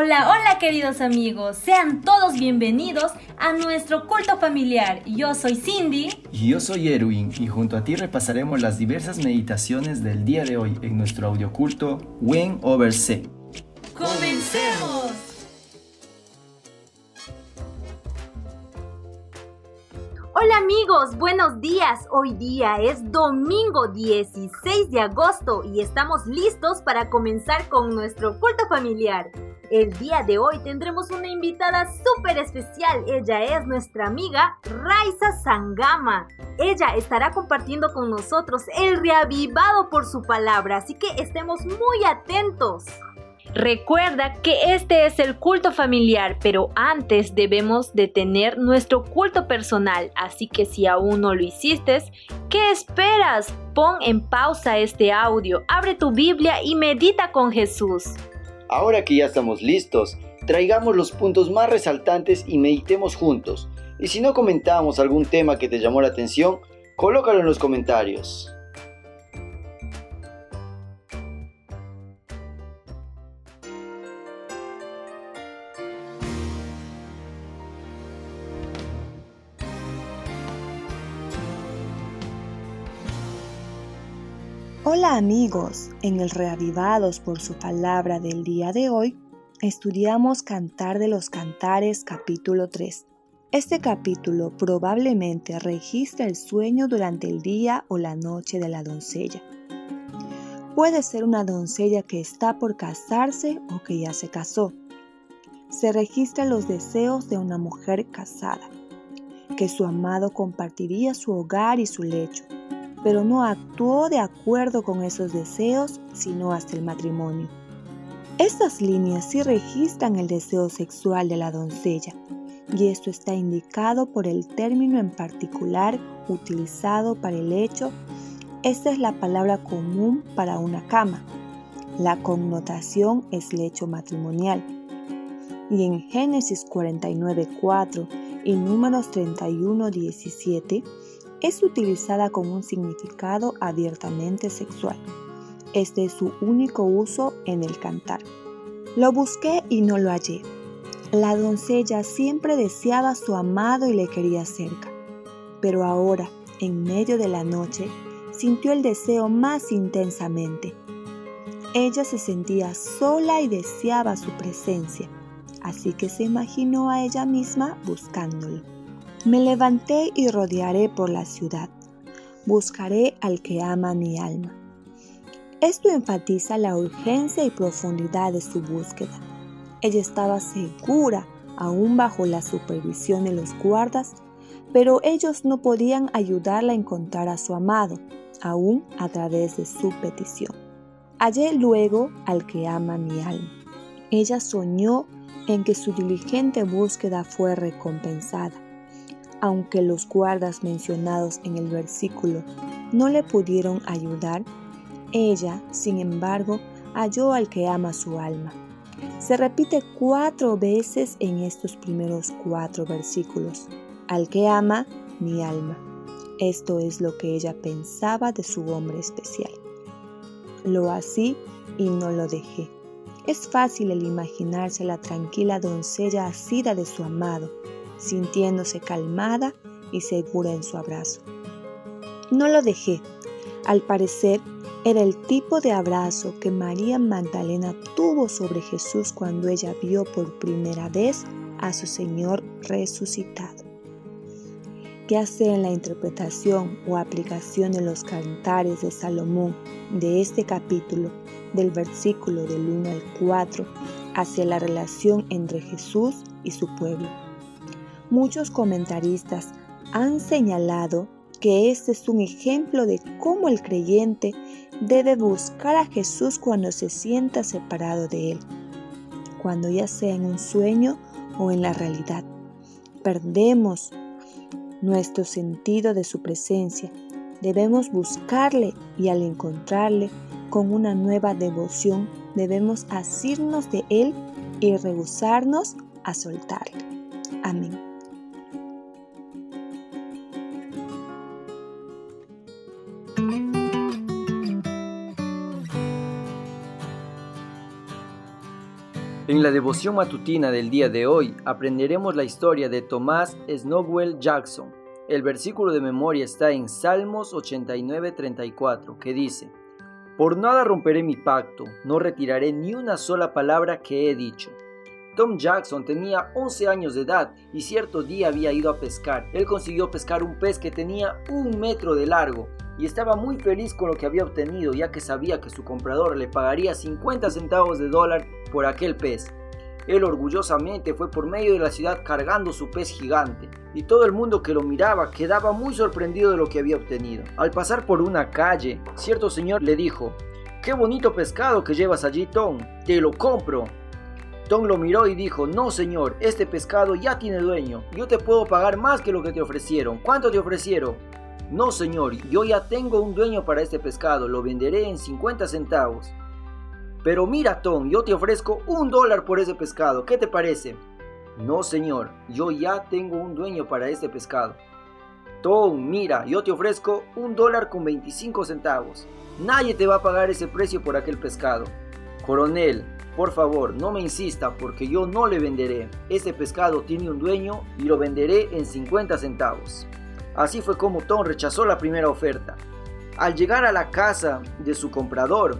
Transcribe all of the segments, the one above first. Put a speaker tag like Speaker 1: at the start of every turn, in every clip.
Speaker 1: Hola, hola queridos amigos, sean todos bienvenidos a nuestro culto familiar. Yo soy Cindy.
Speaker 2: Y yo soy Erwin y junto a ti repasaremos las diversas meditaciones del día de hoy en nuestro audioculto When Over C.
Speaker 1: ¡Comencemos! Hola amigos, buenos días. Hoy día es domingo 16 de agosto y estamos listos para comenzar con nuestro culto familiar. El día de hoy tendremos una invitada súper especial. Ella es nuestra amiga Raiza Sangama. Ella estará compartiendo con nosotros el reavivado por su palabra, así que estemos muy atentos. Recuerda que este es el culto familiar, pero antes debemos de tener nuestro culto personal, así que si aún no lo hiciste, ¿qué esperas? Pon en pausa este audio, abre tu Biblia y medita con Jesús.
Speaker 2: Ahora que ya estamos listos, traigamos los puntos más resaltantes y meditemos juntos. Y si no comentamos algún tema que te llamó la atención, colócalo en los comentarios.
Speaker 3: Hola amigos, en el Reavivados por su palabra del día de hoy, estudiamos Cantar de los Cantares capítulo 3. Este capítulo probablemente registra el sueño durante el día o la noche de la doncella. Puede ser una doncella que está por casarse o que ya se casó. Se registran los deseos de una mujer casada, que su amado compartiría su hogar y su lecho pero no actuó de acuerdo con esos deseos, sino hasta el matrimonio. Estas líneas sí registran el deseo sexual de la doncella, y esto está indicado por el término en particular utilizado para el hecho. Esta es la palabra común para una cama. La connotación es lecho matrimonial. Y en Génesis 49.4 y Números 31.17 es utilizada con un significado abiertamente sexual. Este es su único uso en el cantar. Lo busqué y no lo hallé. La doncella siempre deseaba a su amado y le quería cerca, pero ahora, en medio de la noche, sintió el deseo más intensamente. Ella se sentía sola y deseaba su presencia, así que se imaginó a ella misma buscándolo. Me levanté y rodearé por la ciudad. Buscaré al que ama mi alma. Esto enfatiza la urgencia y profundidad de su búsqueda. Ella estaba segura, aún bajo la supervisión de los guardas, pero ellos no podían ayudarla a encontrar a su amado, aún a través de su petición. Hallé luego al que ama mi alma. Ella soñó en que su diligente búsqueda fue recompensada aunque los guardas mencionados en el versículo no le pudieron ayudar, ella, sin embargo, halló al que ama su alma. Se repite cuatro veces en estos primeros cuatro versículos. Al que ama mi alma. Esto es lo que ella pensaba de su hombre especial. Lo así y no lo dejé. Es fácil el imaginarse la tranquila doncella asida de su amado, sintiéndose calmada y segura en su abrazo. No lo dejé. Al parecer, era el tipo de abrazo que María Magdalena tuvo sobre Jesús cuando ella vio por primera vez a su Señor resucitado. Ya sea en la interpretación o aplicación de los cantares de Salomón de este capítulo, del versículo del 1 al 4, hacia la relación entre Jesús y su pueblo. Muchos comentaristas han señalado que este es un ejemplo de cómo el creyente debe buscar a Jesús cuando se sienta separado de Él, cuando ya sea en un sueño o en la realidad. Perdemos nuestro sentido de su presencia. Debemos buscarle y al encontrarle con una nueva devoción debemos asirnos de Él y rehusarnos a soltarle. Amén.
Speaker 2: En la devoción matutina del día de hoy aprenderemos la historia de Tomás Snowell Jackson. El versículo de memoria está en Salmos 89:34, que dice, Por nada romperé mi pacto, no retiraré ni una sola palabra que he dicho. Tom Jackson tenía 11 años de edad y cierto día había ido a pescar. Él consiguió pescar un pez que tenía un metro de largo y estaba muy feliz con lo que había obtenido ya que sabía que su comprador le pagaría 50 centavos de dólar por aquel pez. Él orgullosamente fue por medio de la ciudad cargando su pez gigante, y todo el mundo que lo miraba quedaba muy sorprendido de lo que había obtenido. Al pasar por una calle, cierto señor le dijo, ¡Qué bonito pescado que llevas allí, Tom! ¡Te lo compro! Tom lo miró y dijo, no señor, este pescado ya tiene dueño, yo te puedo pagar más que lo que te ofrecieron. ¿Cuánto te ofrecieron? No señor, yo ya tengo un dueño para este pescado, lo venderé en 50 centavos. Pero mira, Tom, yo te ofrezco un dólar por ese pescado. ¿Qué te parece? No, señor, yo ya tengo un dueño para este pescado. Tom, mira, yo te ofrezco un dólar con 25 centavos. Nadie te va a pagar ese precio por aquel pescado. Coronel, por favor, no me insista porque yo no le venderé. Ese pescado tiene un dueño y lo venderé en 50 centavos. Así fue como Tom rechazó la primera oferta. Al llegar a la casa de su comprador,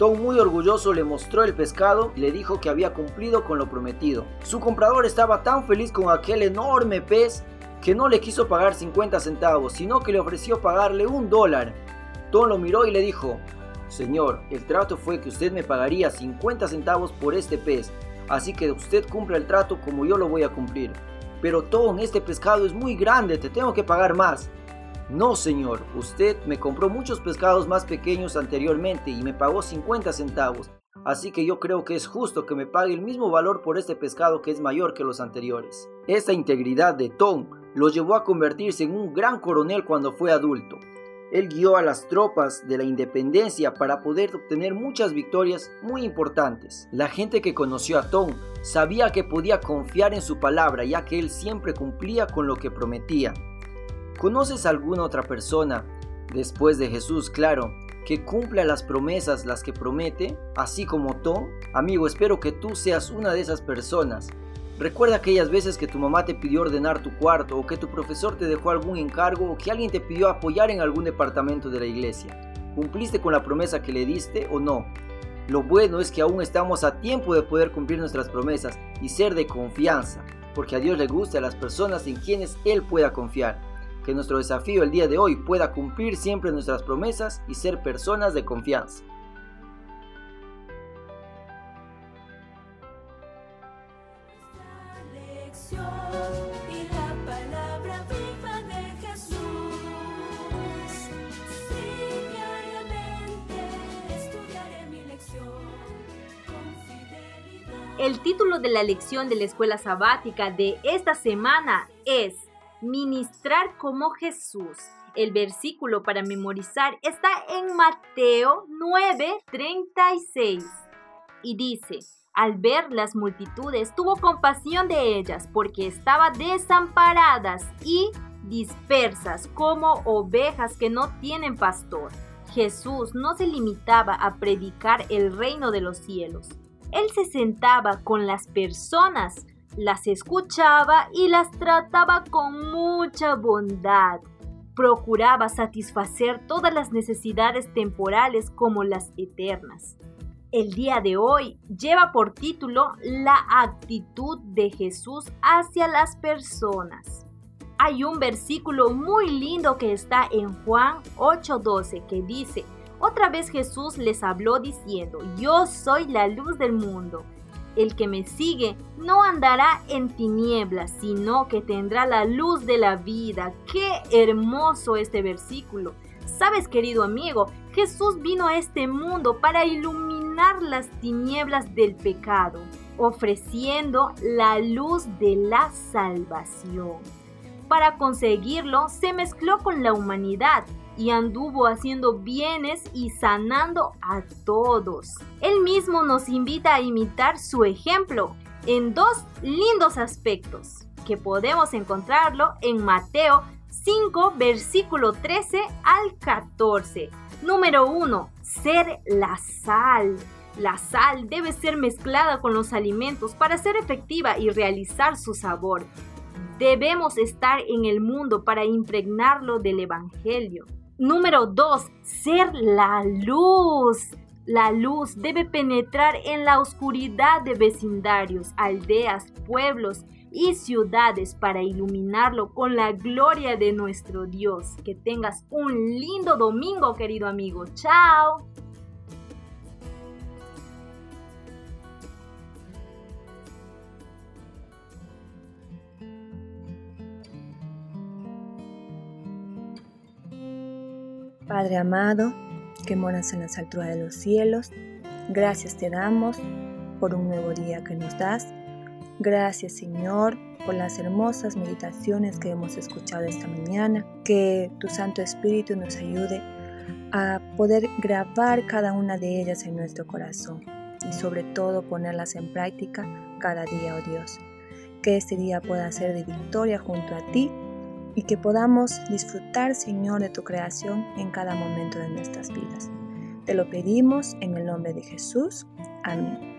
Speaker 2: Tom muy orgulloso le mostró el pescado y le dijo que había cumplido con lo prometido. Su comprador estaba tan feliz con aquel enorme pez que no le quiso pagar 50 centavos, sino que le ofreció pagarle un dólar. Tom lo miró y le dijo, Señor, el trato fue que usted me pagaría 50 centavos por este pez, así que usted cumpla el trato como yo lo voy a cumplir. Pero Tom, este pescado es muy grande, te tengo que pagar más. No, señor, usted me compró muchos pescados más pequeños anteriormente y me pagó 50 centavos, así que yo creo que es justo que me pague el mismo valor por este pescado que es mayor que los anteriores. Esta integridad de Tom lo llevó a convertirse en un gran coronel cuando fue adulto. Él guió a las tropas de la independencia para poder obtener muchas victorias muy importantes. La gente que conoció a Tom sabía que podía confiar en su palabra ya que él siempre cumplía con lo que prometía. ¿Conoces alguna otra persona, después de Jesús, claro, que cumpla las promesas las que promete, así como Tom? Amigo, espero que tú seas una de esas personas. Recuerda aquellas veces que tu mamá te pidió ordenar tu cuarto o que tu profesor te dejó algún encargo o que alguien te pidió apoyar en algún departamento de la iglesia. ¿Cumpliste con la promesa que le diste o no? Lo bueno es que aún estamos a tiempo de poder cumplir nuestras promesas y ser de confianza, porque a Dios le gusta a las personas en quienes Él pueda confiar que nuestro desafío el día de hoy pueda cumplir siempre nuestras promesas y ser personas de confianza.
Speaker 1: El título de la lección de la escuela sabática de esta semana es ministrar como Jesús. El versículo para memorizar está en Mateo 9:36 y dice, al ver las multitudes tuvo compasión de ellas porque estaban desamparadas y dispersas como ovejas que no tienen pastor. Jesús no se limitaba a predicar el reino de los cielos. Él se sentaba con las personas las escuchaba y las trataba con mucha bondad. Procuraba satisfacer todas las necesidades temporales como las eternas. El día de hoy lleva por título La actitud de Jesús hacia las personas. Hay un versículo muy lindo que está en Juan 8:12 que dice, otra vez Jesús les habló diciendo, yo soy la luz del mundo. El que me sigue no andará en tinieblas, sino que tendrá la luz de la vida. Qué hermoso este versículo. Sabes, querido amigo, Jesús vino a este mundo para iluminar las tinieblas del pecado, ofreciendo la luz de la salvación. Para conseguirlo, se mezcló con la humanidad y anduvo haciendo bienes y sanando a todos. Él mismo nos invita a imitar su ejemplo en dos lindos aspectos que podemos encontrarlo en Mateo 5, versículo 13 al 14. Número 1. Ser la sal. La sal debe ser mezclada con los alimentos para ser efectiva y realizar su sabor. Debemos estar en el mundo para impregnarlo del Evangelio. Número 2. Ser la luz. La luz debe penetrar en la oscuridad de vecindarios, aldeas, pueblos y ciudades para iluminarlo con la gloria de nuestro Dios. Que tengas un lindo domingo, querido amigo. Chao.
Speaker 3: Padre amado, que moras en las alturas de los cielos, gracias te damos por un nuevo día que nos das. Gracias Señor por las hermosas meditaciones que hemos escuchado esta mañana. Que tu Santo Espíritu nos ayude a poder grabar cada una de ellas en nuestro corazón y sobre todo ponerlas en práctica cada día, oh Dios. Que este día pueda ser de victoria junto a ti y que podamos disfrutar, Señor, de tu creación en cada momento de nuestras vidas. Te lo pedimos en el nombre de Jesús. Amén.